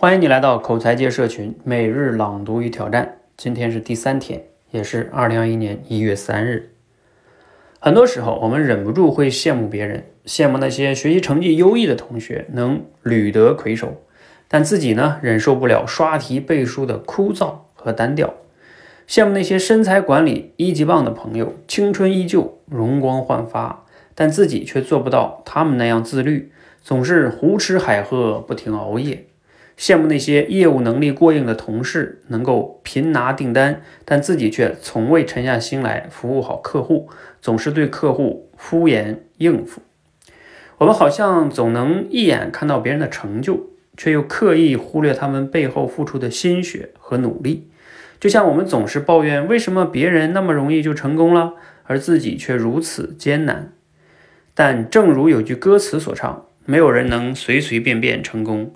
欢迎你来到口才界社群每日朗读与挑战。今天是第三天，也是二零二一年一月三日。很多时候，我们忍不住会羡慕别人，羡慕那些学习成绩优异的同学能屡得魁首，但自己呢，忍受不了刷题背书的枯燥和单调；羡慕那些身材管理一级棒的朋友，青春依旧，容光焕发，但自己却做不到他们那样自律，总是胡吃海喝，不停熬夜。羡慕那些业务能力过硬的同事能够频拿订单，但自己却从未沉下心来服务好客户，总是对客户敷衍应付。我们好像总能一眼看到别人的成就，却又刻意忽略他们背后付出的心血和努力。就像我们总是抱怨为什么别人那么容易就成功了，而自己却如此艰难。但正如有句歌词所唱：“没有人能随随便便成功。”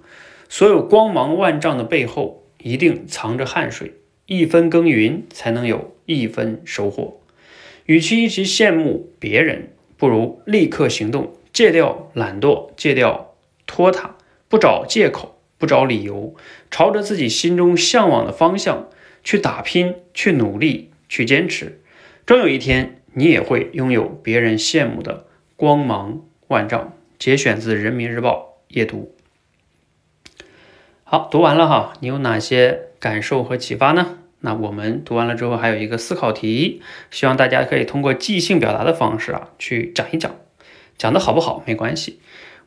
所有光芒万丈的背后，一定藏着汗水。一分耕耘，才能有一分收获。与其一直羡慕别人，不如立刻行动，戒掉懒惰，戒掉拖沓，不找借口，不找理由，朝着自己心中向往的方向去打拼，去努力，去坚持。终有一天，你也会拥有别人羡慕的光芒万丈。节选自《人民日报》夜读。好，读完了哈，你有哪些感受和启发呢？那我们读完了之后，还有一个思考题，希望大家可以通过即兴表达的方式啊，去讲一讲，讲的好不好没关系。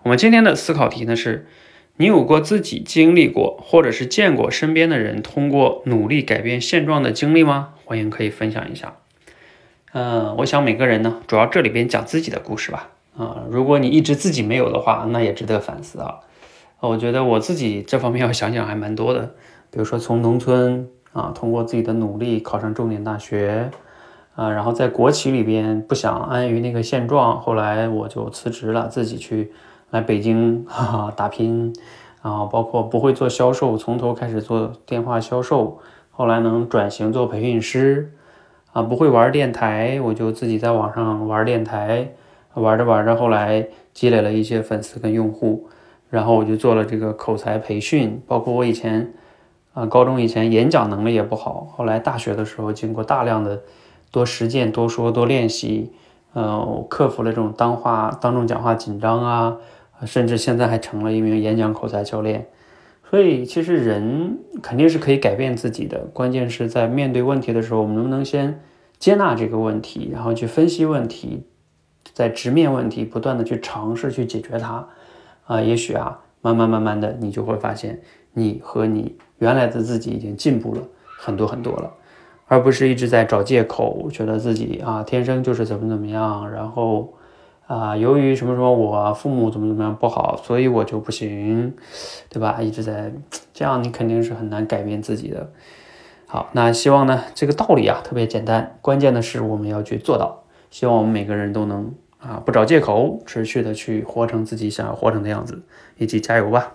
我们今天的思考题呢是：你有过自己经历过，或者是见过身边的人通过努力改变现状的经历吗？欢迎可以分享一下。嗯，我想每个人呢，主要这里边讲自己的故事吧。啊，如果你一直自己没有的话，那也值得反思啊。我觉得我自己这方面要想想还蛮多的，比如说从农村啊，通过自己的努力考上重点大学，啊，然后在国企里边不想安于那个现状，后来我就辞职了，自己去来北京哈哈打拼，啊，包括不会做销售，从头开始做电话销售，后来能转型做培训师，啊，不会玩电台，我就自己在网上玩电台，玩着玩着，后来积累了一些粉丝跟用户。然后我就做了这个口才培训，包括我以前，啊，高中以前演讲能力也不好，后来大学的时候经过大量的多实践、多说、多练习，呃，克服了这种当话、当众讲话紧张啊，甚至现在还成了一名演讲口才教练。所以其实人肯定是可以改变自己的，关键是在面对问题的时候，我们能不能先接纳这个问题，然后去分析问题，在直面问题，不断的去尝试去解决它。啊，也许啊，慢慢慢慢的，你就会发现，你和你原来的自己已经进步了很多很多了，而不是一直在找借口，觉得自己啊天生就是怎么怎么样，然后啊由于什么什么我父母怎么怎么样不好，所以我就不行，对吧？一直在这样，你肯定是很难改变自己的。好，那希望呢，这个道理啊特别简单，关键的是我们要去做到。希望我们每个人都能。啊，不找借口，持续的去活成自己想要活成的样子，一起加油吧！